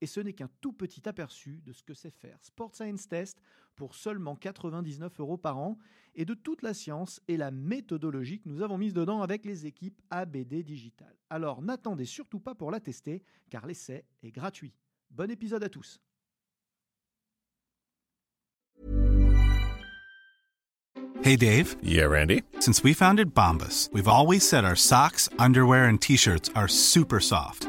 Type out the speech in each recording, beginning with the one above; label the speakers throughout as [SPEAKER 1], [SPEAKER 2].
[SPEAKER 1] Et ce n'est qu'un tout petit aperçu de ce que c'est faire Sport Science Test pour seulement 99 euros par an et de toute la science et la méthodologie que nous avons mise dedans avec les équipes ABD Digital. Alors n'attendez surtout pas pour la tester car l'essai est gratuit. Bon épisode à tous.
[SPEAKER 2] Hey Dave.
[SPEAKER 3] Yeah, Randy?
[SPEAKER 2] Since we founded Bombus, we've always said our socks, underwear, and t-shirts are super soft.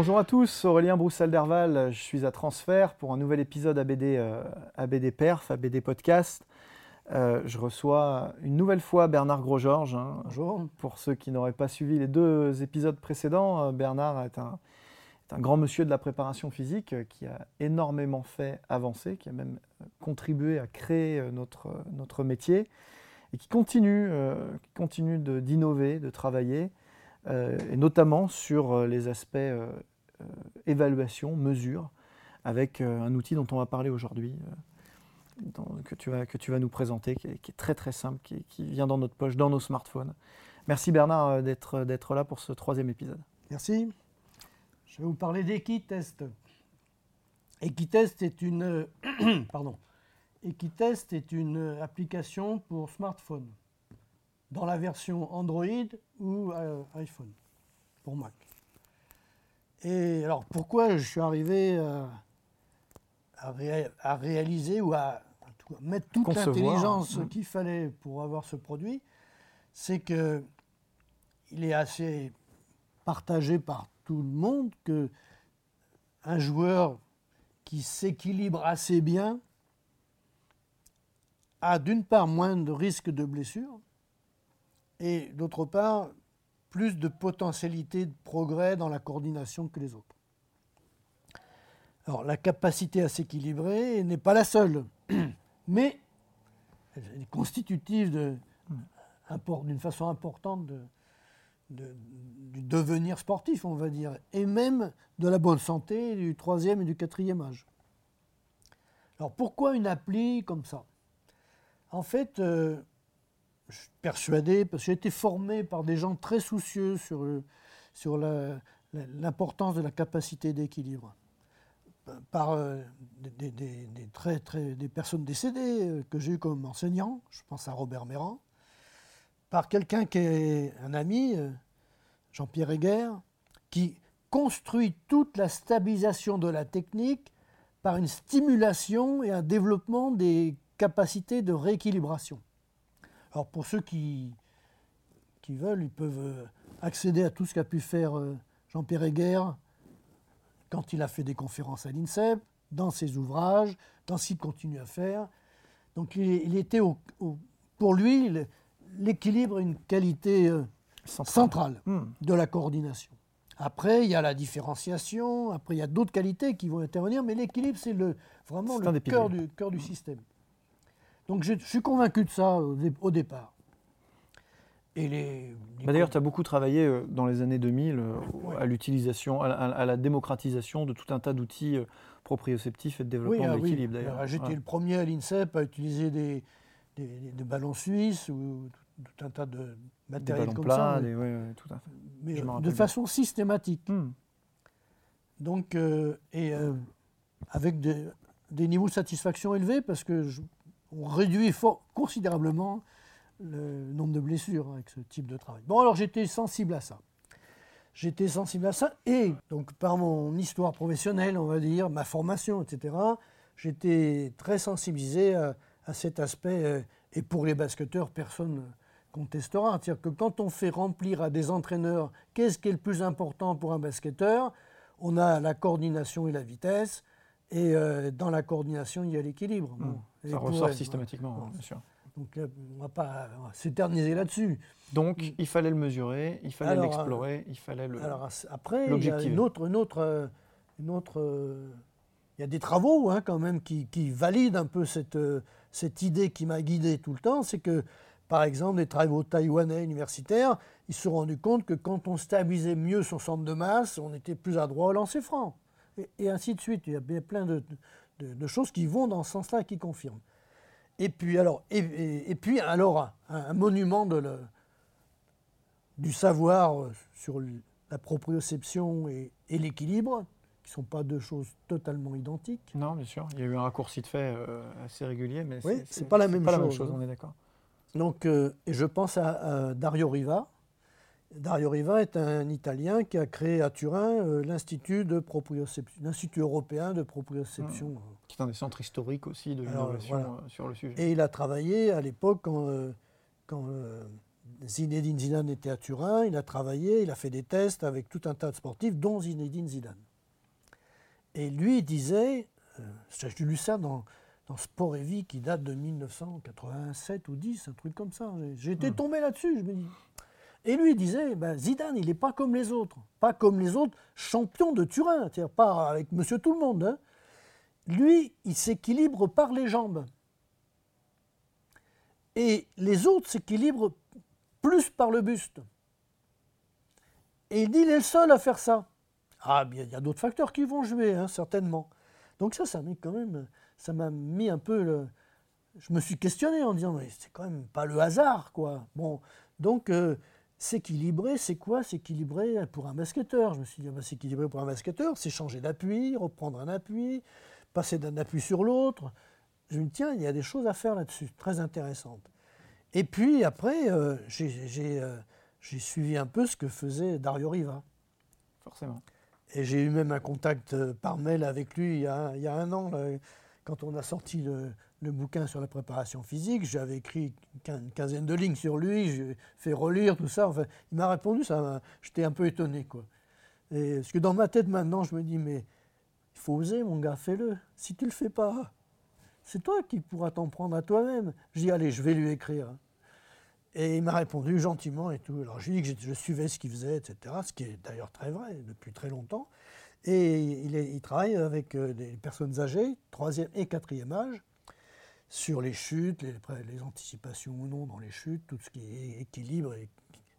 [SPEAKER 1] Bonjour à tous, Aurélien Broussal-Derval, je suis à Transfert pour un nouvel épisode ABD, euh, ABD Perf, ABD Podcast. Euh, je reçois une nouvelle fois Bernard Grosgeorges. hein. Pour ceux qui n'auraient pas suivi les deux épisodes précédents, euh, Bernard est un, est un grand monsieur de la préparation physique qui a énormément fait avancer, qui a même contribué à créer notre, notre métier et qui continue, qui continue de- d'innover, de, travailler, euh, et notamment sur les aspects euh, évaluation, mesure, avec euh, un outil dont on va parler aujourd'hui, euh, que, tu vas, que tu vas nous présenter, qui est, très très simple, qui, vient dans notre poche, dans nos smartphones. Merci Bernard euh, d'être là pour ce troisième épisode.
[SPEAKER 4] Merci. Je vais vous parler d'Equitest. Equitest est une pardon. Equitest est une application pour smartphone dans la version Android ou euh, iPhone pour Mac. Et alors pourquoi je suis arrivé à, à ré- à réaliser ou à, tout mettre toute l'intelligence
[SPEAKER 1] Mm.
[SPEAKER 4] qu'il fallait pour avoir ce produit, c'est que il est assez partagé par tout le monde que un joueur qui s'équilibre assez bien a d'une part moins de risques de blessure et d'autre part plus de potentialité de progrès dans la coordination que les autres. Alors la capacité à s'équilibrer n'est pas la seule, mais elle est constitutive d'une façon importante du devenir sportif, on va dire, et même de la bonne santé du troisième et du quatrième âge. Alors pourquoi une appli comme ça? En fait, euh, je suis persuadé, parce que j'ai été formé par des gens très soucieux sur, la- l'importance de la capacité d'équilibre, par euh, des, des- personnes décédées euh, que j'ai eu comme enseignant, je pense à Robert Méran, par quelqu'un qui est un ami, euh, Jean-Pierre Heger, qui construit toute la stabilisation de la technique par une stimulation et un développement des capacités de rééquilibration. Alors pour ceux qui, qui veulent, ils peuvent euh, accéder à tout ce qu'a pu faire euh, Jean-Pierre Heger quand il a fait des conférences à l'INSEP, dans ses ouvrages, dans ce qu'il continue à faire. Donc il, il était au- au- pour lui, l'équilibre est une qualité euh, centrale
[SPEAKER 1] Hmm.
[SPEAKER 4] de la coordination. Après, il y a la différenciation, après, il y a d'autres qualités qui vont intervenir, mais l'équilibre, c'est le, vraiment le cœur du, cœur du système. Donc, je, je suis convaincu de ça au, dé- au départ. Et les, les
[SPEAKER 1] Bah, D'ailleurs, tu as beaucoup travaillé euh, dans les années 2000 euh, à l'utilisation, à, la- à la démocratisation de tout un tas d'outils euh, proprioceptifs et de développement
[SPEAKER 4] ah
[SPEAKER 1] de l'équilibre d'ailleurs.
[SPEAKER 4] Alors, J'étais
[SPEAKER 1] Ouais.
[SPEAKER 4] le premier à l'INSEP à utiliser des, des- des ballons suisses ou tout, tout un tas de
[SPEAKER 1] Des
[SPEAKER 4] matériel
[SPEAKER 1] ballons
[SPEAKER 4] comme
[SPEAKER 1] plats,
[SPEAKER 4] ça, mais-
[SPEAKER 1] des- ouais, ouais, tout à fait.
[SPEAKER 4] mais
[SPEAKER 1] je me
[SPEAKER 4] de façon systématique.
[SPEAKER 1] Hmm.
[SPEAKER 4] Donc, et avec des, des niveaux de satisfaction élevés parce que je- on réduit fort, considérablement le nombre de blessures avec ce type de travail. Bon, alors j'étais sensible à ça. j'étais sensible à ça. Et donc par mon histoire professionnelle, on va dire, ma formation, etc., j'étais très sensibilisé à, cet aspect. Euh, et pour les basketteurs, personne ne contestera. C'est-à-dire que quand on fait remplir à des entraîneurs qu'est-ce qui est le plus important pour un basketteur, on a la coordination et la vitesse. Et euh, dans la coordination, il y a l'équilibre.
[SPEAKER 1] Mmh. Ça ressort systématiquement, bien sûr.
[SPEAKER 4] Donc euh, on ne va pas s'éterniser là-dessus.
[SPEAKER 1] Donc mmh. il fallait le mesurer, il fallait l'explorer, il fallait le.
[SPEAKER 4] Alors après, il y a une autre, une autre, une autre il y a des travaux hein, quand même qui, valident un peu cette, euh, cette idée qui m'a guidé tout le temps, c'est que par exemple les travaux taïwanais universitaires, ils se sont rendus compte que quand on stabilisait mieux son centre de masse, on était plus adroit au lancer franc. Et, ainsi de suite. Il y a plein de, choses qui vont dans ce sens-là, qui confirment. Et puis alors, et, puis, alors un, monument de du savoir euh, sur la proprioception et l'équilibre, ne sont pas deux choses totalement identiques.
[SPEAKER 1] Non, bien sûr. Il y a eu un raccourci de fait euh, assez régulier, mais
[SPEAKER 4] oui, c'est pas la même pas chose.
[SPEAKER 1] La même chose, on est d'accord.
[SPEAKER 4] Donc, euh, et je pense à, Dario Riva. Dario Riva est un Italien qui a créé à Turin euh, l'Institut de proprioception, l'Institut européen de proprioception. Mmh.
[SPEAKER 1] Qui est un des centres historiques aussi de l'innovation sur le sujet.
[SPEAKER 4] Et il a travaillé à l'époque quand, quand Zinedine Zidane était à Turin. Il a travaillé, il a fait des tests avec tout un tas de sportifs, dont Zinedine Zidane. Et lui disait, euh, j'ai lu ça dans, dans Sport et Vie qui date de 1987 ou 10, un truc comme ça. J'étais hmm. tombé là-dessus, je me dis. Et lui disait, ben, Zidane, il n'est pas comme les autres. Pas comme les autres champions de Turin, c'est-à-dire pas avec monsieur tout le monde. Hein. Lui, il s'équilibre par les jambes. Et les autres s'équilibrent plus par le buste. Et il dit, il est le seul à faire ça. Ah, bien, il y a d'autres facteurs qui vont jouer, hein, certainement. Donc ça, ça m'a quand même, ça m'a mis un peu le... Je me suis questionné en disant, mais c'est quand même pas le hasard, quoi. Bon, donc euh, s'équilibrer, c'est quoi s'équilibrer pour un basketteur? Je me suis dit, bah, s'équilibrer pour un basketteur, c'est changer d'appui, reprendre un appui, passer d'un appui sur l'autre. Je me dis, tiens, il y a des choses à faire là-dessus, très intéressantes. Et puis après, euh, euh, j'ai suivi un peu ce que faisait Dario Riva.
[SPEAKER 1] Forcément.
[SPEAKER 4] Et j'ai eu même un contact euh, par mail avec lui il y a, un an, quand on a sorti le, bouquin sur la préparation physique. J'avais écrit une quinzaine de lignes sur lui, j'ai fait relire tout ça. Enfin, il m'a répondu, ça j'étais un peu étonné. Quoi. Et, parce que dans ma tête maintenant, je me dis, mais il faut oser, mon gars, fais-le. Si tu ne le fais pas, c'est toi qui pourras t'en prendre à toi-même. Je dis, allez, je vais lui écrire. Et il m'a répondu gentiment et tout. Alors je lui ai dit que je suivais ce qu'il faisait, etc. Ce qui est d'ailleurs très vrai depuis très longtemps. Et il, travaille avec euh, des personnes âgées, troisième et quatrième âge, sur les chutes, les, les, anticipations ou non dans les chutes, tout ce qui est équilibre et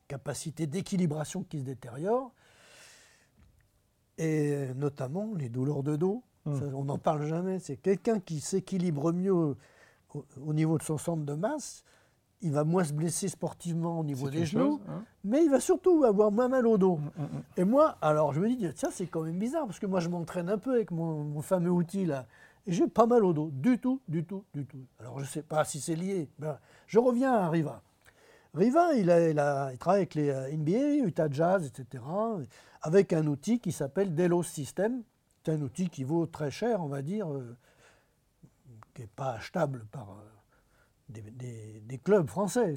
[SPEAKER 4] capacité d'équilibration qui se détériore. Et notamment les douleurs de dos. Mmh. on n'en parle jamais. C'est quelqu'un qui s'équilibre mieux au, niveau de son centre de masse il va moins se blesser sportivement au niveau des genoux, hein. mais il va surtout avoir moins mal au dos. Mm, mm. Et moi, alors je me dis, ça c'est quand même bizarre, parce que moi je m'entraîne un peu avec mon, fameux outil là, et j'ai pas mal au dos, du tout, du tout, du tout. Alors je ne sais pas si c'est lié. Ben, je reviens à Riva. Riva, il, a, il, travaille avec les euh, NBA, Utah Jazz, etc., avec un outil qui s'appelle Delos System. C'est un outil qui vaut très cher, on va dire, euh, qui n'est pas achetable par... Euh, des, clubs français.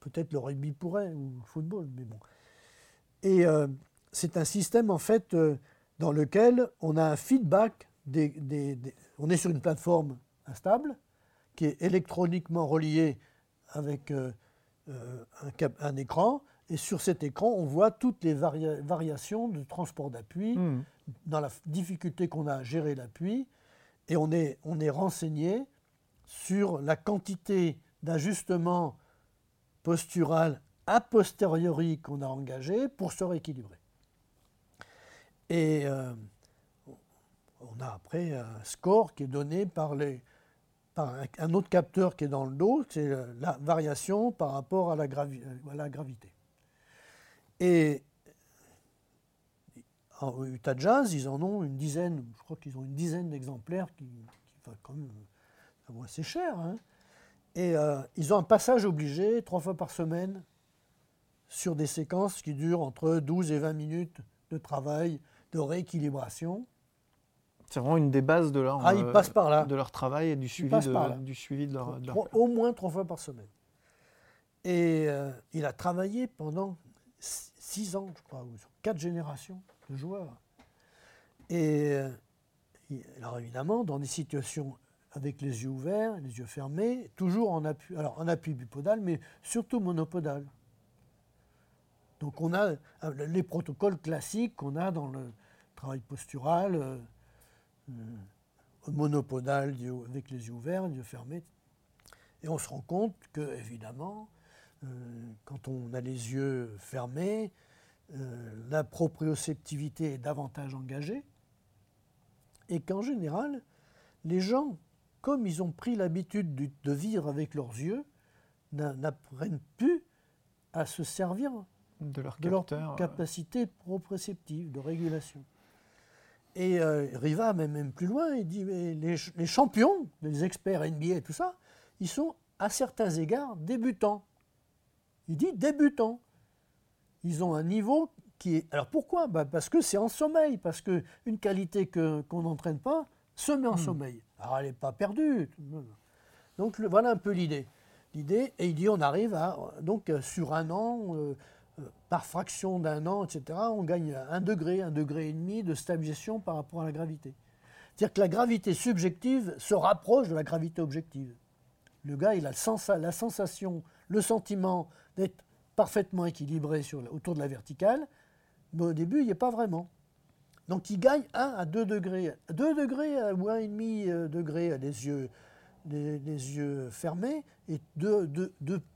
[SPEAKER 4] Peut-être le rugby pourrait, ou le football, mais bon. Et c'est un système, en fait, dans lequel on a un feedback. Des, on est sur une plateforme instable, qui est électroniquement reliée avec euh, un, un, écran. Et sur cet écran, on voit toutes les variations de transport d'appui, mmh. dans la difficulté qu'on a à gérer l'appui. Et on est, on est renseigné sur la quantité d'ajustement postural a posteriori qu'on a engagé pour se rééquilibrer. Et euh, on a après un score qui est donné par, un, autre capteur qui est dans le dos, c'est la variation par rapport à la, gravité. Et en Utah Jazz, ils en ont une dizaine, je crois qu'ils ont une dizaine d'exemplaires qui, qui quand même c'est cher. Hein. et euh, ils ont un passage obligé, trois fois par semaine, sur des séquences qui durent entre 12 et 20 minutes de travail, de rééquilibration.
[SPEAKER 1] C'est vraiment une des bases de leur,
[SPEAKER 4] ah, ils passent par là.
[SPEAKER 1] de leur travail et du suivi de, du suivi de leur,
[SPEAKER 4] Au moins trois fois par semaine. Et euh, il a travaillé pendant six ans, je crois, ou quatre générations de joueurs. Et euh, alors évidemment, dans des situations avec les yeux ouverts, les yeux fermés, toujours en appui, alors en appui bipodal, mais surtout monopodal. Donc on a euh, les protocoles classiques qu'on a dans le travail postural, euh, monopodal avec les yeux ouverts, les yeux fermés. Et on se rend compte que, évidemment, quand on a les yeux fermés, la proprioceptivité est davantage engagée et qu'en général, les gens, comme ils ont pris l'habitude de vivre avec leurs yeux, n'apprennent plus à se servir
[SPEAKER 1] de leur,
[SPEAKER 4] euh. capacité proprioceptive, de régulation. Et euh, Riva, même, même plus loin, il dit mais les, les, champions, les experts NBA et tout ça, ils sont à certains égards débutants. Il dit débutants. Ils ont un niveau alors pourquoi? Bah, Parce que c'est en sommeil, parce qu'une qualité qu'on n'entraîne pas se met en hmm. sommeil. Alors elle n'est pas perdue. Donc voilà un peu l'idée. L'idée, et il dit on arrive à, donc sur un an, euh, par fraction d'un an, etc., on gagne un degré, un degré et demi de stabilisation par rapport à la gravité. C'est-à-dire que la gravité subjective se rapproche de la gravité objective. Le gars, il a la sensation, le sentiment d'être parfaitement équilibré autour de la verticale, mais au début, il n'y est pas vraiment. Donc il gagne 1 à 2 degrés. 2 degrés ou 1,5 euh, degré les yeux, les, yeux fermés et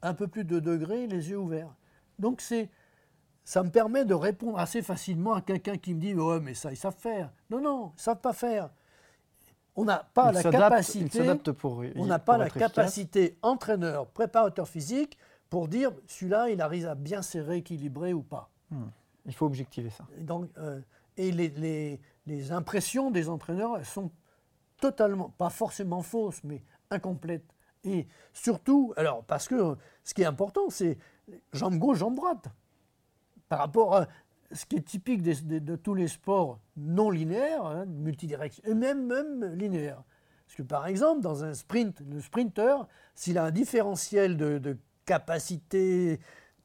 [SPEAKER 4] un peu plus de degrés les yeux ouverts. Donc c'est, ça me permet de répondre assez facilement à quelqu'un qui me dit Ouais, mais ça, ils savent faire. Non, non, ils ne savent pas faire. On n'a pas la capacité.
[SPEAKER 1] Pour,
[SPEAKER 4] on n'a pas la capacité entraîneur, préparateur physique pour dire celui-là, il arrive à bien se rééquilibrer ou pas.
[SPEAKER 1] Hmm. Il faut objectiver ça.
[SPEAKER 4] Donc, euh, et les, les, impressions des entraîneurs, elles sont totalement, pas forcément fausses, mais incomplètes. Et surtout, alors, parce que ce qui est important, c'est jambe gauche, jambe droite. Par rapport à ce qui est typique de, tous les sports non linéaires, hein, multidirectionnels, et même, même linéaires. Parce que par exemple, dans un sprint, le sprinter, s'il a un différentiel de, capacité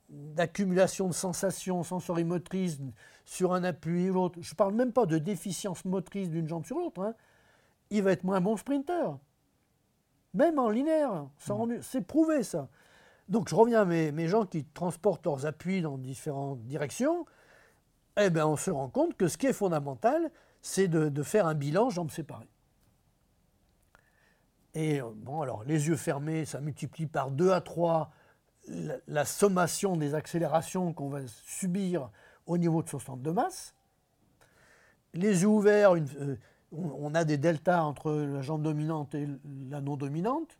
[SPEAKER 4] d'accumulation de sensations sensorimotrices sur un appui ou l'autre, je ne parle même pas de déficience motrice d'une jambe sur l'autre, hein. il va être moins bon sprinter. Même en linéaire, mmh. c'est prouvé ça. Donc je reviens à mes, gens qui transportent leurs appuis dans différentes directions. Eh bien, on se rend compte que ce qui est fondamental, c'est de, de, faire un bilan jambes séparées. Et euh, bon, alors les yeux fermés, ça multiplie par 2 à 3 la, sommation des accélérations qu'on va subir au niveau de son centre de masse. Les yeux ouverts, euh, on, a des deltas entre la jambe dominante et la non dominante,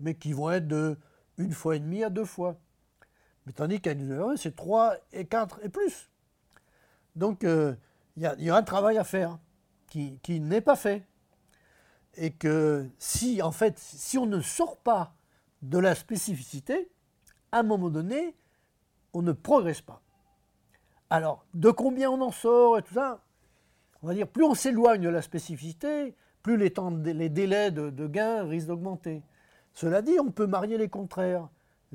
[SPEAKER 4] mais qui vont être de une fois et demie à deux fois. Mais tandis qu'à une c'est trois et quatre et plus. Donc euh, il y, a un travail à faire qui, qui n'est pas fait. Et que si, en fait, si on ne sort pas de la spécificité, à un moment donné, on ne progresse pas. Alors, de combien on en sort et tout ça On va dire, plus on s'éloigne de la spécificité, plus les, temps, les délais de, de gain risquent d'augmenter. Cela dit, on peut marier les contraires.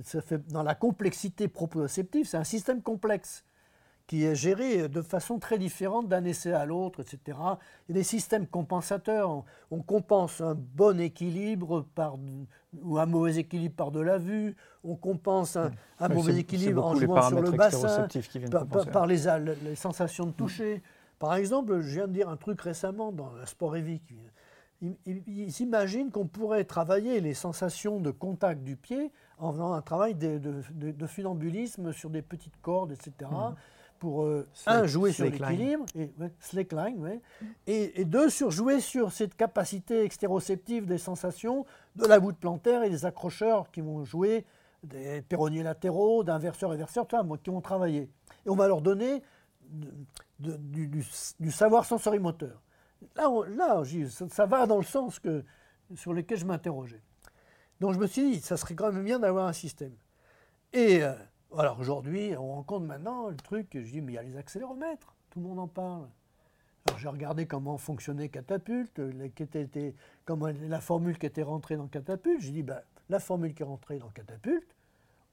[SPEAKER 4] Ça fait, dans la complexité proprioceptive, c'est un système complexe qui est géré de façon très différente d'un essai à l'autre, etc. Il y a des systèmes compensateurs. On, compense un bon équilibre par, ou un mauvais équilibre par de la vue. On compense un, mauvais équilibre en jouant sur le bassin, par, les, les, sensations de toucher. Par exemple, je viens de dire un truc récemment dans le sport évique. Ils s'imaginent qu'on pourrait travailler les sensations de contact du pied en faisant un travail de, de, funambulisme sur des petites cordes, etc pour, euh, un, jouer sur l'équilibre, et, slackline, et, et, deux, sur jouer sur cette capacité extéroceptive des sensations de la voûte plantaire et des accrocheurs qui vont jouer des perronniers latéraux, d'inverseurs inverseurs, qui vont travailler. Et on va leur donner du, savoir sensorimoteur. Là, là ça, va dans le sens que, sur lequel je m'interrogeais. Donc je me suis dit, ça serait quand même bien d'avoir un système. Et euh, Alors aujourd'hui, on rencontre maintenant le truc, je dis, mais il y a les accéléromètres, tout le monde en parle. Alors j'ai regardé comment fonctionnait Catapulte, la, comment la formule qui était rentrée dans Catapulte. J'ai dit, ben, la formule qui est rentrée dans Catapulte,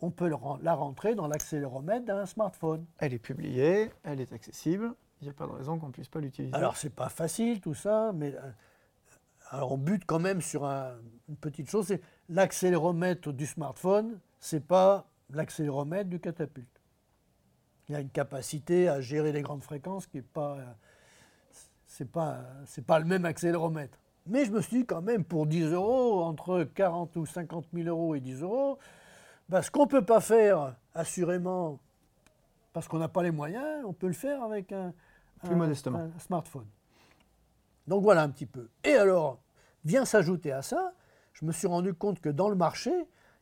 [SPEAKER 4] on peut la rentrer dans l'accéléromètre d'un smartphone.
[SPEAKER 1] Elle est publiée, elle est accessible. Il n'y a pas de raison qu'on ne puisse pas l'utiliser.
[SPEAKER 4] Alors c'est pas facile tout ça, mais euh, alors on bute quand même sur un- une petite chose, c'est l'accéléromètre du smartphone, c'est pas l'accéléromètre du catapulte. Il y a une capacité à gérer les grandes fréquences qui est pas, euh, c'est pas, c'est pas le même accéléromètre. Mais je me suis dit quand même pour 10 euros, entre 40 ou 50 000 euros et 10 euros, ben, ce qu'on ne peut pas faire assurément parce qu'on n'a pas les moyens, on peut le faire avec un,
[SPEAKER 1] Plus
[SPEAKER 4] un-
[SPEAKER 1] modestement.
[SPEAKER 4] un smartphone. Donc voilà un petit peu. Et alors, vient s'ajouter à ça, je me suis rendu compte que dans le marché,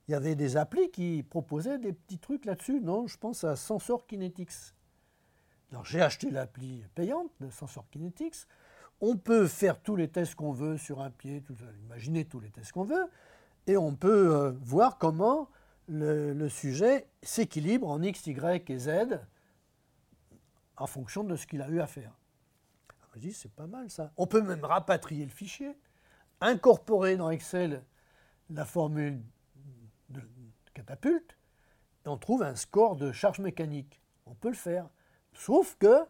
[SPEAKER 4] il y avait des applis qui proposaient des petits trucs là-dessus. Non, je pense à Sensor Kinetics. Alors j'ai acheté l'appli payante de Sensor Kinetics. On peut faire tous les tests qu'on veut sur un pied, tout imaginer tous les tests qu'on veut, et on peut euh, voir comment le, le sujet s'équilibre en X, Y et Z en fonction de ce qu'il a eu à faire. Alors, je dis, c'est pas mal ça. On peut même rapatrier le fichier, incorporer dans Excel la formule de catapulte, et on trouve un score de charge mécanique. On peut le faire. Sauf que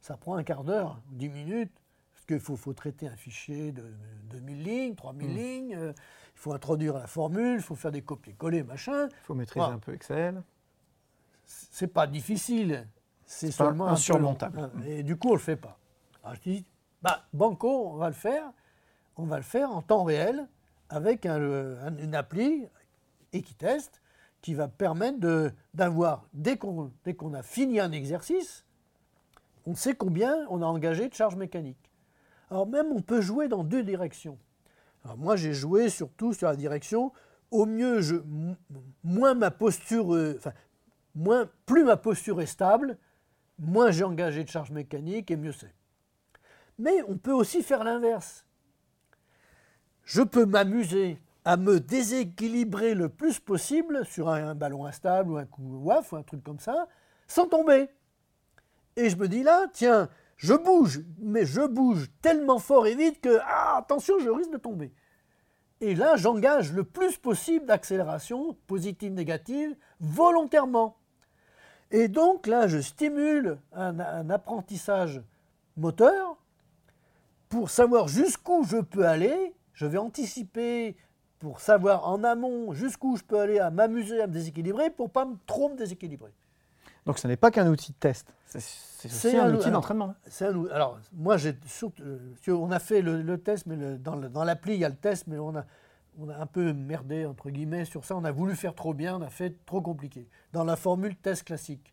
[SPEAKER 4] ça prend un quart d'heure, 10 minutes, parce qu'il faut, faut traiter un fichier de 2000 lignes, 3000 lignes, euh, il faut introduire la formule, il faut faire des copier-coller, machin.
[SPEAKER 1] Il faut maîtriser un peu Excel.
[SPEAKER 4] c'est pas difficile, c'est seulement un peu
[SPEAKER 1] insurmontable.
[SPEAKER 4] long. Et du coup, on le fait pas. Alors je dis, bah, Banco, on va le faire, on va le faire en temps réel avec un- le- un- une appli Equitest qui va permettre d'avoir, dès qu'on dès qu'on a fini un exercice, on sait combien on a engagé de charge mécanique. Alors même, on peut jouer dans deux directions. Moi, j'ai joué surtout sur la direction, au mieux, moins ma posture, euh, enfin, moins, plus ma posture est stable, moins j'ai engagé de charge mécanique et mieux c'est. Mais on peut aussi faire l'inverse. Je peux m'amuser à me déséquilibrer le plus possible sur un, un ballon instable ou un coup waf ou un truc comme ça, sans tomber. Et je me dis là, tiens, je bouge, mais je bouge tellement fort et vite que, ah, attention, je risque de tomber. Et là, j'engage le plus possible d'accélération, positive, négative, volontairement. Et donc là, je stimule un, apprentissage moteur pour savoir jusqu'où je peux aller. Je vais anticiper pour savoir en amont jusqu'où je peux aller à m'amuser, à me déséquilibrer pour pas me- trop me déséquilibrer.
[SPEAKER 1] Donc ce n'est pas qu'un outil de test, c'est un,
[SPEAKER 4] un-
[SPEAKER 1] outil d'entraînement.
[SPEAKER 4] Alors, moi, j'ai surtout, euh, on a fait le, le test, mais le- dans l'appli, il y a le test, mais on a, on a un peu merdé, entre guillemets, sur ça. On a voulu faire trop bien, on a fait trop compliqué. Dans la formule test classique.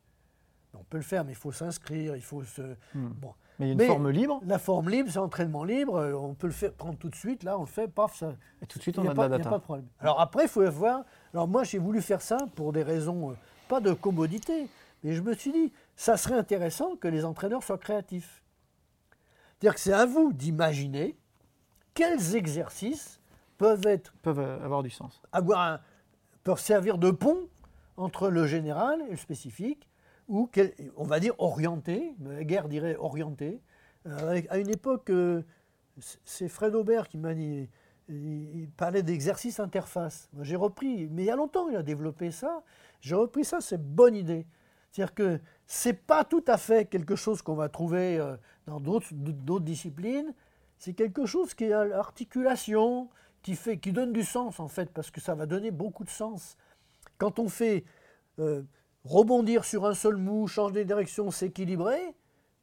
[SPEAKER 4] On peut le faire, mais il faut s'inscrire, il faut se... Bon.
[SPEAKER 1] Mais il y a une
[SPEAKER 4] Mais
[SPEAKER 1] forme libre,
[SPEAKER 4] La forme libre, c'est entraînement libre, euh, on peut le faire, prendre tout de suite, là, on le fait, paf, ça...
[SPEAKER 1] et tout de suite on
[SPEAKER 4] n'y
[SPEAKER 1] a,
[SPEAKER 4] a,
[SPEAKER 1] de
[SPEAKER 4] pas-
[SPEAKER 1] la
[SPEAKER 4] il y a pas de problème. Alors après, il faut voir. Alors moi, j'ai voulu faire ça pour des raisons, euh, pas de commodité, mais je me suis dit, ça serait intéressant que les entraîneurs soient créatifs. C'est-à-dire que c'est à vous d'imaginer quels exercices peuvent être,
[SPEAKER 1] peuvent euh, avoir du sens.
[SPEAKER 4] avoir un- peuvent servir de pont entre le général et le spécifique, ou quel- on va dire orienté, la guerre dirait orienté. Euh, à une époque, euh, c'est- Fred Aubert qui m'a dit, il, parlait d'exercice interface. J'ai repris, mais il y a longtemps il a développé ça. J'ai repris ça, c'est une bonne idée. C'est-à-dire que c'est pas tout à fait quelque chose qu'on va trouver euh, dans d'autres disciplines. C'est quelque chose qui a l'articulation, qui fait, qui donne du sens en fait, parce que ça va donner beaucoup de sens. Quand on fait euh, rebondir sur un seul mou, changer de direction, s'équilibrer,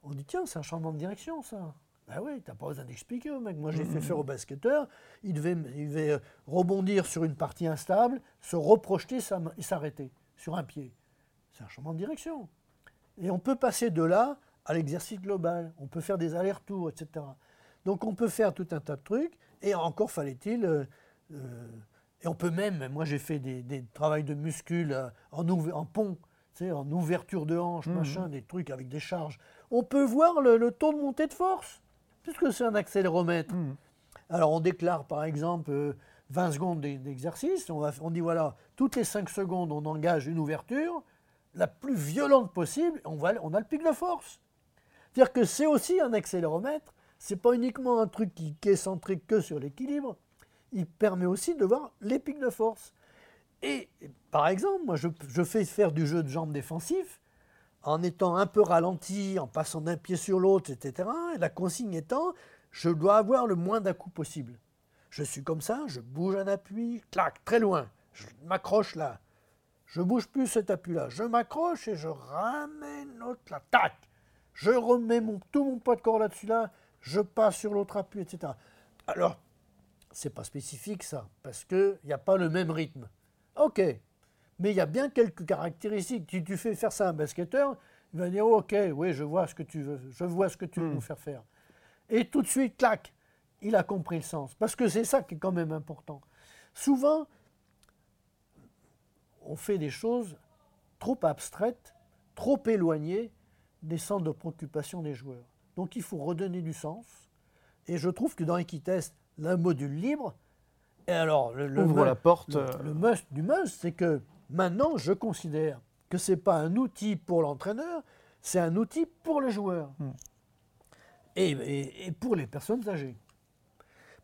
[SPEAKER 4] on dit tiens, c'est un changement de direction ça. Ben oui, t'as pas besoin d'expliquer au mec. Moi j'ai fait faire au basketteur, il devait, il devait euh, rebondir sur une partie instable, se reprojeter et s'arrêter sur un pied. C'est un changement de direction. Et on peut passer de là à l'exercice global. On peut faire des allers-retours, etc. Donc on peut faire tout un tas de trucs. Et encore fallait-il. euh, euh, et on peut même, moi j'ai fait des, des travails de muscles euh, en, pont, tu sais, en ouverture de hanche, machin, des trucs avec des charges. On peut voir le, le taux de montée de force, puisque c'est un accéléromètre. Alors on déclare par exemple euh, 20 secondes d'e- d'exercice, on, on dit voilà, toutes les 5 secondes on engage une ouverture, la plus violente possible, on, va, on a le pic de force. C'est-à-dire que c'est aussi un accéléromètre, c'est pas uniquement un truc qui, est centré que sur l'équilibre, il permet aussi de voir les pics de force. Et par exemple, moi je, fais faire du jeu de jambes défensif en étant un peu ralenti, en passant d'un pied sur l'autre, etc. Et la consigne étant, je dois avoir le moins d'un coup possible. Je suis comme ça, je bouge un appui, clac, très loin, je m'accroche là. Je bouge plus cet appui-là, je m'accroche et je ramène l'autre là, tac. Je remets mon, tout mon poids de corps là-dessus là, je passe sur l'autre appui, etc. Alors, c'est pas spécifique ça, parce qu'il n'y a pas le même rythme. Ok, mais il y a bien quelques caractéristiques. Si tu fais faire ça à un basketteur, il va dire ok, oui, je vois ce que tu veux, je vois ce que tu veux hmm. nous faire faire. Et tout de suite, clac, il a compris le sens. Parce que c'est ça qui est quand même important. Souvent, on fait des choses trop abstraites, trop éloignées des centres de préoccupation des joueurs. Donc il faut redonner du sens. Et je trouve que dans Equitest, le module libre, et alors le,
[SPEAKER 1] ouvre la porte.
[SPEAKER 4] Le, must du must, c'est que maintenant je considère que ce n'est pas un outil pour l'entraîneur, c'est un outil pour le joueur. Hmm. Et, pour les personnes âgées.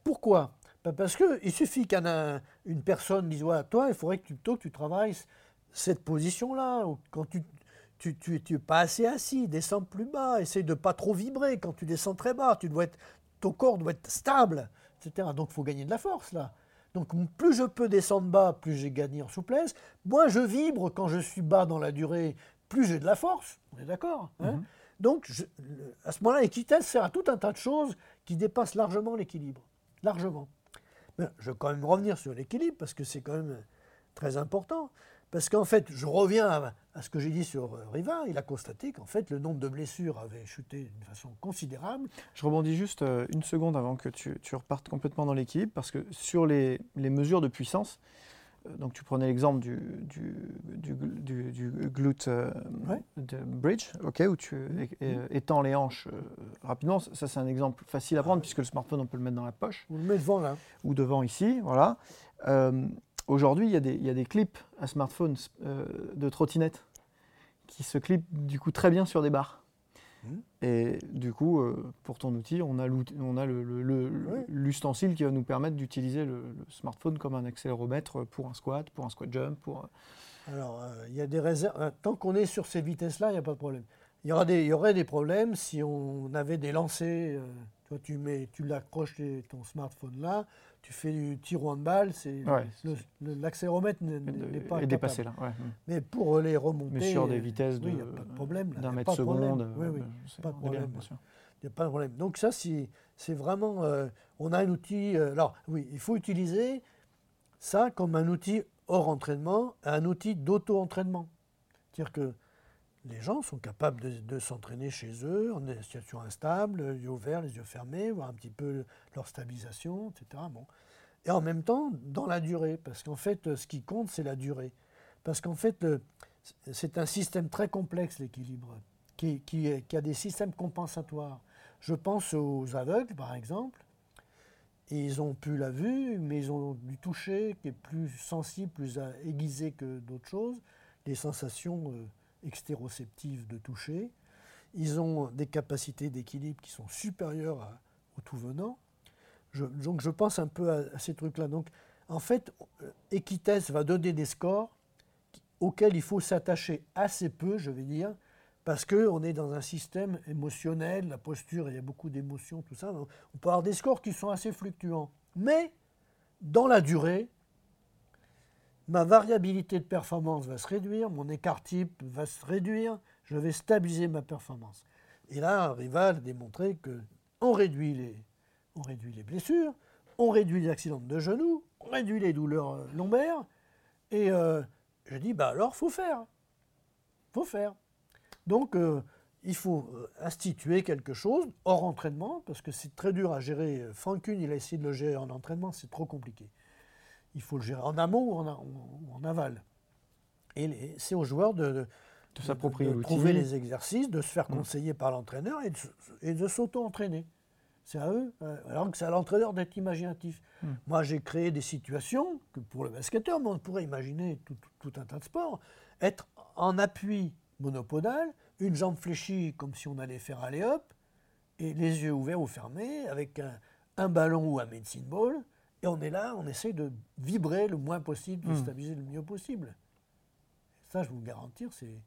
[SPEAKER 4] Pourquoi? Parce qu'il suffit qu'une personne dise ouais, Toi, il faudrait que tu, tu travailles cette position-là. Quand tu tu n'es pas assez assis, descends plus bas, essaye de pas trop vibrer. Quand tu descends très bas, tu dois être, ton corps doit être stable, etc. Donc il faut gagner de la force là. Donc plus je peux descendre bas, plus j'ai gagné en souplesse. Moins je vibre quand je suis bas dans la durée, plus j'ai de la force. On est d'accord hein? Mhm. Donc à ce moment-là, l'équité sert à tout un tas de choses qui dépassent largement l'équilibre. Largement. Mais je vais quand même revenir sur l'équilibre parce que c'est quand même très important. Parce qu'en fait, je reviens à, ce que j'ai dit sur euh, Riva, il a constaté qu'en fait, le nombre de blessures avait chuté d'une façon considérable.
[SPEAKER 1] Je rebondis juste euh, une seconde avant que tu, repartes complètement dans l'équilibre, parce que sur les, mesures de puissance, donc tu prenais l'exemple du, du, du, glute de bridge, où tu étends les hanches rapidement. Ça, c'est un exemple facile à prendre, puisque le smartphone, on peut le mettre dans la poche.
[SPEAKER 4] On le met devant, là.
[SPEAKER 1] Ou devant, ici, voilà. Aujourd'hui, il, y a des clips à smartphone euh, de trottinette qui se clipent du coup très bien sur des barres. Et du coup, euh, pour ton outil, on a l'ustensile qui va nous permettre d'utiliser le, smartphone comme un accéléromètre pour un squat, pour un squat jump. Pour...
[SPEAKER 4] Euh, Alors, il y a des réserves. Tant qu'on est sur ces vitesses-là, il n'y a pas de problème. Il y, y aurait des problèmes si on avait des lancers. toi, tu, mets, tu l'accroches ton smartphone là, tu fais du tir de balle, c'est l'accéléromètre n'est pas
[SPEAKER 1] est dépassé là.
[SPEAKER 4] Mais pour les remonter,
[SPEAKER 1] mais sur des vitesses de, d'un mètre seconde,
[SPEAKER 4] oui, oui, pas de problème. Il n'y a pas de problème. Donc ça, c'est vraiment, euh, on a un outil. Euh, alors oui, il faut utiliser ça comme un outil hors entraînement, un outil d'auto-entraînement. C'est-à-dire que les gens sont capables de, s'entraîner chez eux en situation instable, les yeux ouverts, les yeux fermés, voir un petit peu leur stabilisation, etc. Bon. Et en même temps, dans la durée, parce qu'en fait, ce qui compte, c'est la durée. Parce qu'en fait, c'est un système très complexe, l'équilibre, qui, a des systèmes compensatoires. Je pense aux aveugles, par exemple. Ils ont plus la vue, mais ils ont du toucher qui est plus sensible, plus aiguisé que d'autres choses. Les sensations euh, extéroceptives de toucher. Ils ont des capacités d'équilibre qui sont supérieures au tout venant. donc je pense un peu à, ces trucs-là. Donc en fait, Equites va donner des scores auxquels il faut s'attacher assez peu, je vais dire, parce qu'on est dans un système émotionnel, la posture, il y a beaucoup d'émotions, tout ça. On peut avoir des scores qui sont assez fluctuants. Mais dans la durée, ma variabilité de performance va se réduire, mon écart type va se réduire, je vais stabiliser ma performance. Et là, Rival a démontré qu'on réduit les, réduit les blessures, on réduit les accidents de genoux, on réduit les douleurs euh, lombaires. Et euh, je dis, bah alors, faut faire. faut faire. Donc, euh, il faut instituer quelque chose hors entraînement, parce que c'est très dur à gérer. Franck il a essayé de le gérer en entraînement, c'est trop compliqué il faut le gérer en amont ou en, aval. Et c'est aux joueurs de, de, trouver les exercices, de se faire mm. conseiller par l'entraîneur et de, s'auto-entraîner. C'est à eux, euh, alors que c'est à l'entraîneur d'être imaginatif. Mm. Moi, j'ai créé des situations que pour le basketteur, on pourrait imaginer tout, un tas de sports. être en appui monopodal, une jambe fléchie comme si on allait faire aller hop, et les yeux ouverts ou fermés, avec un, un ballon ou un medicine ball, et on est là, on essaie de vibrer le moins possible, de
[SPEAKER 1] Hmm.
[SPEAKER 4] stabiliser le mieux possible. Ça, je vous le garantir, c'est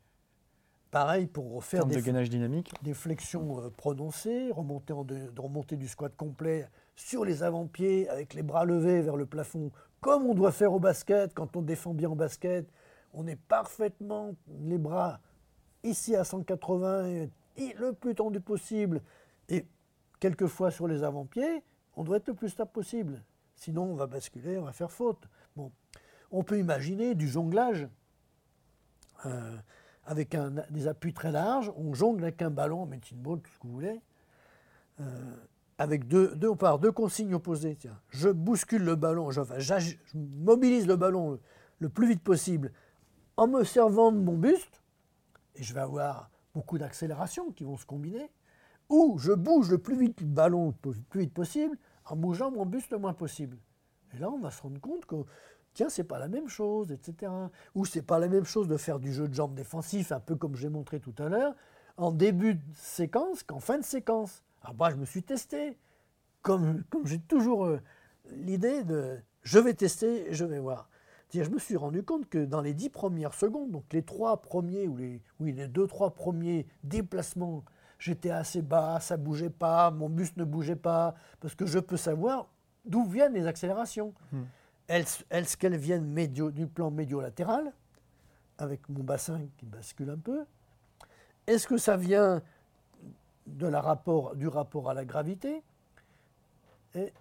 [SPEAKER 4] pareil pour faire
[SPEAKER 1] de
[SPEAKER 4] des,
[SPEAKER 1] gainage dynamique.
[SPEAKER 4] des flexions euh, prononcées, remonter, en de, de remonter du squat complet sur les avant-pieds avec les bras levés vers le plafond, comme on doit faire au basket quand on défend bien en basket. On est parfaitement les bras ici à 180 et, et le plus tendu possible et quelquefois sur les avant-pieds, on doit être le plus stable possible. Sinon, on va basculer, on va faire faute. On peut imaginer du jonglage euh, avec des appuis très larges. On jongle avec un ballon, medicine ball, tout ce que vous voulez. Euh, avec deux, consignes opposées. Tiens, je bouscule le ballon, je mobilise le ballon le, le plus vite possible en me servant de mon buste, et je vais avoir beaucoup d'accélérations qui vont se combiner, ou je bouge le plus vite le ballon le plus vite possible en bougeant mon buste le moins possible. Et là, on va se rendre compte que, tiens, c'est pas la même chose, etc. Ou c'est pas la même chose de faire du jeu de jambes défensif, un peu comme j'ai montré tout à l'heure, en début de séquence qu'en fin de séquence. Alors moi, je me suis testé, comme, comme j'ai toujours euh, l'idée de je vais tester, je vais voir. C'est-à-dire, je me suis rendu compte que dans les dix premières secondes, donc les trois premiers, ou les, oui, les deux, trois premiers déplacements, j'étais assez bas, ça bougeait pas, mon buste ne bougeait pas, parce que je peux savoir d'où viennent les accélérations. Est-ce est-ce qu'elles viennent médio- du plan médio-latéral, avec mon bassin qui bascule un peu. Est-ce que ça vient de la rapport, du rapport à la gravité?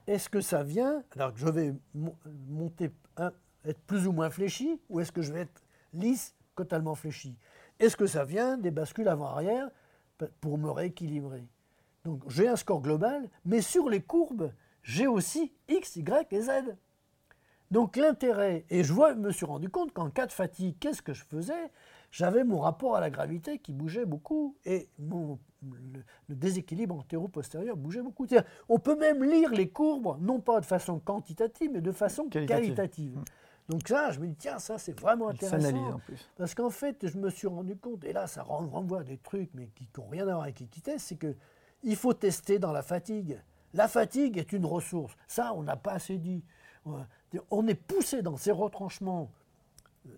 [SPEAKER 4] Est-ce que ça vient, alors que je vais mo- monter, un- être plus ou moins fléchi, ou est-ce que je vais être lisse, totalement fléchi? Est-ce que ça vient des bascules avant-arrière pour me rééquilibrer Donc j'ai un score global, mais sur les courbes, j'ai aussi X, Y et Z. Donc l'intérêt, et je vois, me suis rendu compte qu'en cas de fatigue, qu'est-ce que je faisais? J'avais mon rapport à la gravité qui bougeait beaucoup et mon, le, le déséquilibre antéro-postérieur bougeait beaucoup. On peut même lire les courbes, non pas de façon quantitative, mais de façon
[SPEAKER 1] Qualitative.
[SPEAKER 4] qualitative. Donc ça, je me dis, tiens, ça c'est vraiment intéressant.
[SPEAKER 1] s'analyse en plus.
[SPEAKER 4] Parce qu'en fait, je me suis rendu compte, et là ça ren- renvoie à des trucs mais qui n'ont rien à voir avec l'équité, c'est que il faut tester dans la fatigue. La fatigue est une ressource. Ça, on n'a pas assez dit. On est poussé dans ces retranchements euh,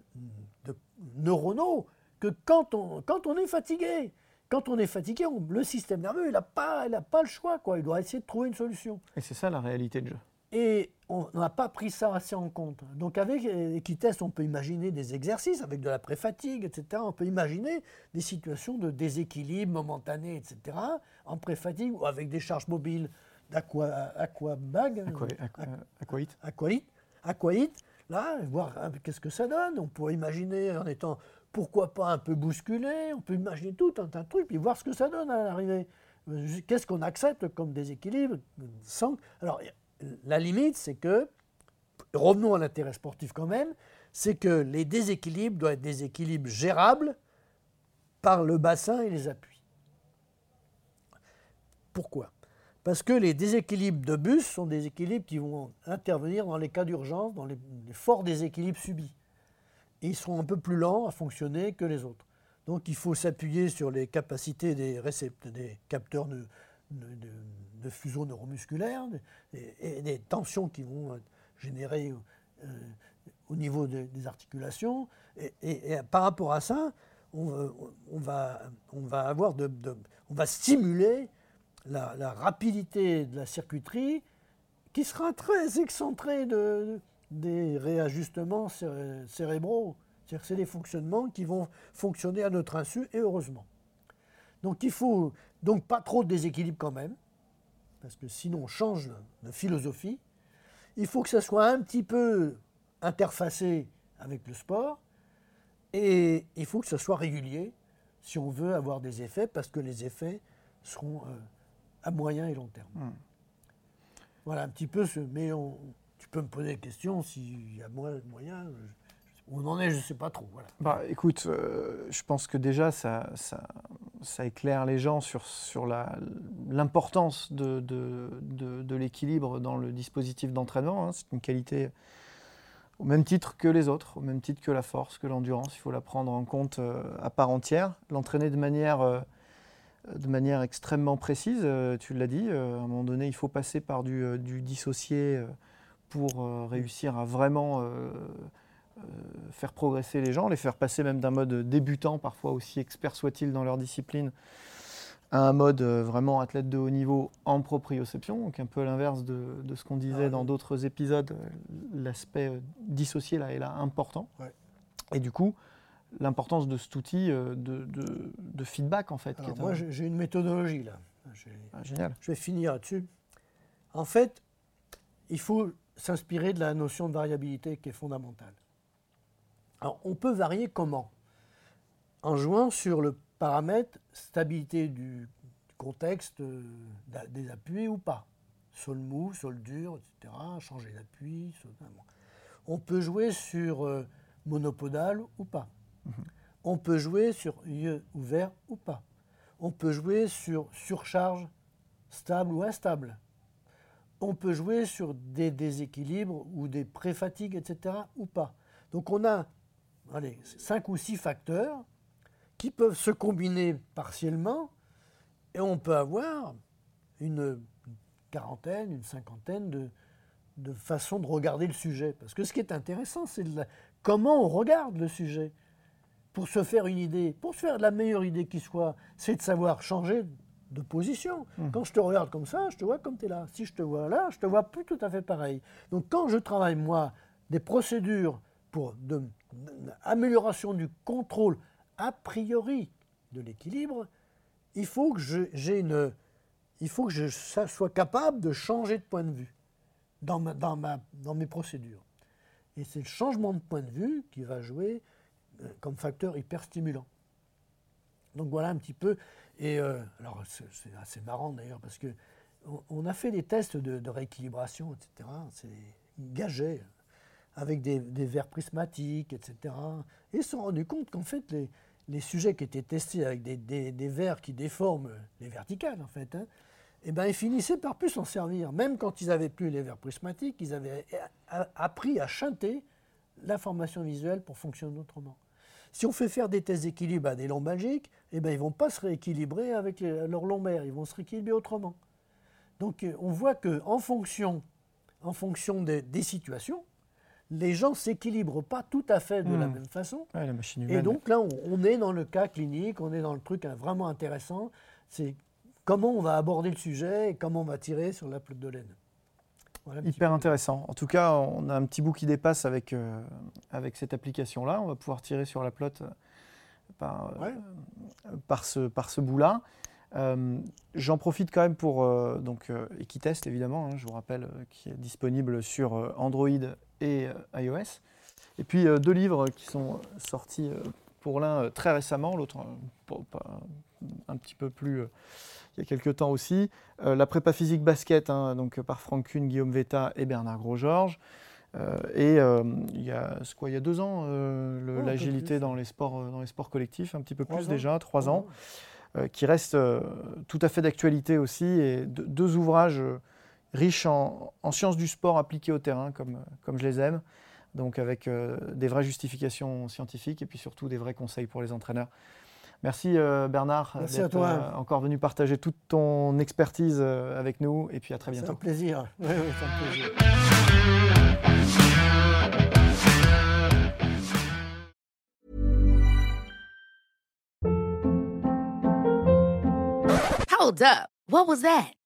[SPEAKER 4] de neuronaux que quand on, quand on est fatigué, quand on est fatigué, on- le système nerveux, il n'a pas, il a pas le choix. Quoi. Il doit essayer de trouver une solution.
[SPEAKER 1] Et c'est ça la réalité de jeu.
[SPEAKER 4] Et on n'a pas pris ça assez en compte. Donc avec Equitest, on peut imaginer des exercices avec de la pré-fatigue, etc. On peut imaginer des situations de déséquilibre momentané, etc. en pré-fatigue ou avec des charges mobiles d'aqua aquabag,
[SPEAKER 1] Aqua- aqua- Aquaït.
[SPEAKER 4] aquaït, aquaït, là, voir qu'est-ce que ça donne. On pourrait imaginer en étant, pourquoi pas un peu bousculé, on peut imaginer tout un tas de trucs, puis voir ce que ça donne à l'arrivée. Euh, Qu'est-ce qu'on accepte comme déséquilibre sans... Alors, la limite, c'est que, revenons à l'intérêt sportif quand même, c'est que les déséquilibres doivent être des équilibres gérables par le bassin et les appuis. Pourquoi? Parce que les déséquilibres de bus sont des équilibres qui vont intervenir dans les cas d'urgence, dans les, forts déséquilibres subis. Ils seront un peu plus lents à fonctionner que les autres. Donc il faut s'appuyer sur les capacités des, des capteurs de- de fuseaux neuromusculaires et, des tensions qui vont être générées euh, au niveau de- des articulations. Et, par rapport à ça, on, va- on va, on va avoir de, on va stimuler la, rapidité de la circuiterie qui sera très excentrée de, des réajustements céré- cérébraux. C'est-à-dire c'est des fonctionnements qui vont fonctionner à notre insu et heureusement. Donc il faut donc pas trop de déséquilibre quand même, parce que sinon on change de philosophie. Il faut que ça soit un petit peu interfacé avec le sport et il faut que ça soit régulier si on veut avoir des effets, parce que les effets seront euh, à moyen et long terme. Voilà un petit peu ce. Mais on- tu peux me poser des questions s'il y a moyen. je- on en est, je ne sais pas trop.
[SPEAKER 1] Bah, écoute, euh, je pense que déjà, ça, éclaire les gens sur, l'importance de, l'équilibre dans le dispositif d'entraînement. hein. C'est une qualité au même titre que les autres, au même titre que la force, que l'endurance. Il faut la prendre en compte euh, à part entière, l'entraîner de manière, euh, extrêmement précise. tu l'as dit, à un moment donné, il faut passer par du, du dissocié pour réussir à vraiment faire progresser les gens, les faire passer même d'un mode débutant, parfois aussi expert soit-il dans leur discipline, à un mode euh, vraiment athlète de haut niveau en proprioception, donc un peu à l'inverse de, de ce qu'on disait
[SPEAKER 4] Ah,
[SPEAKER 1] dans d'autres épisodes, euh, l'aspect euh, dissocié là est là important.
[SPEAKER 4] Ouais.
[SPEAKER 1] Et du coup, l'importance de cet outil euh, de, de- de feedback en fait.
[SPEAKER 4] Alors, moi,
[SPEAKER 1] un-
[SPEAKER 4] j'ai une méthodologie là.
[SPEAKER 1] Ah, génial.
[SPEAKER 4] Je vais finir là-dessus. En fait, il faut s'inspirer de la notion de variabilité qui est fondamentale. Alors, on peut varier comment? En jouant sur le paramètre stabilité du, contexte euh, des appuis ou pas. Sol mou, sol dur, etc. Changer d'appui. sol-. On peut jouer sur euh, monopodal ou pas. On peut jouer sur yeux ouverts ou pas. On peut jouer sur surcharge stable ou instable. On peut jouer sur des déséquilibres ou des pré-fatigues, etc. ou pas. Donc on a allez, cinq ou six facteurs qui peuvent se combiner partiellement et on peut avoir une quarantaine, une cinquantaine de, de façons de regarder le sujet. Parce que ce qui est intéressant, c'est comment on regarde le sujet. Pour se faire une idée, pour se faire la meilleure idée qui soit, c'est de savoir changer de position. Quand je te regarde comme ça, je te vois comme tu es là. Si je te vois là, je te vois plus tout à fait pareil. Donc quand je travaille, moi, des procédures pour de- amélioration du contrôle a priori de l'équilibre, il faut que je, sois capable de changer de point de vue dans, mes procédures. Et c'est le changement de point de vue qui va jouer euh, comme facteur hyper stimulant. Donc voilà un petit peu. Et euh, alors c'est assez marrant d'ailleurs parce que on, a fait des tests de, rééquilibration, etc. C'est gagé avec des, des verres prismatiques, etc. Et ils se sont rendus compte qu'en fait les, les sujets qui étaient testés avec des, des, verres qui déforment les verticales en fait, hein, eh ben, ils finissaient par plus s'en servir. Même quand ils n'avaient plus les verres prismatiques, ils avaient a- appris à chanter l'information visuelle pour fonctionner autrement. Si on fait faire des tests d'équilibre à des lombalgiques, eh ben, ils ne vont pas se rééquilibrer avec les- leur lombaire, ils vont se rééquilibrer autrement. Donc euh, on voit qu'en fonction, en fonction des, des situations, les gens ne s'équilibrent pas tout à fait de la
[SPEAKER 1] Hmm.
[SPEAKER 4] même façon.
[SPEAKER 1] Ouais, la machine humaine.
[SPEAKER 4] Et donc là, on, on est dans le cas clinique, on est dans le truc hein, vraiment intéressant. C'est comment on va aborder le sujet et comment on va tirer sur la pelote de laine. Voilà
[SPEAKER 1] Hyper intéressant. En tout cas, on a un petit bout qui dépasse avec, euh, avec cette application-là. On va pouvoir tirer sur la plotte euh, par, euh, par ce, par ce bout-là. Euh, J'en profite quand même pour donc Equitest évidemment, hein, je vous rappelle, qui est disponible sur Android et euh, iOS. Et puis euh, deux livres qui sont sortis euh, pour l'un très récemment, l'autre un petit peu plus il y a quelques temps aussi. La prépa physique basket, hein, donc par Franck Kuhn, Guillaume Vetta et Bernard Grosgeorges. Euh, et euh, il y a quoi, il y a deux ans, euh, le-
[SPEAKER 4] Oh,
[SPEAKER 1] l'agilité dans les sports, dans les sports collectifs, un petit peu plus
[SPEAKER 4] ans.
[SPEAKER 1] déjà, trois
[SPEAKER 4] Oh,
[SPEAKER 1] ans qui reste tout à fait d'actualité aussi, et de- deux ouvrages riches en, en sciences du sport appliquées au terrain, comme, comme je les aime, donc avec euh, des vraies justifications scientifiques et puis surtout des vrais conseils pour les entraîneurs. Merci euh, Bernard
[SPEAKER 4] Merci à
[SPEAKER 1] d'être
[SPEAKER 4] toi.
[SPEAKER 1] euh, encore venu partager toute ton expertise euh, avec nous, et puis à très
[SPEAKER 4] C'est un
[SPEAKER 1] bientôt.
[SPEAKER 4] plaisir. Oui, oui, c'est un plaisir.
[SPEAKER 5] Hold up. What was that?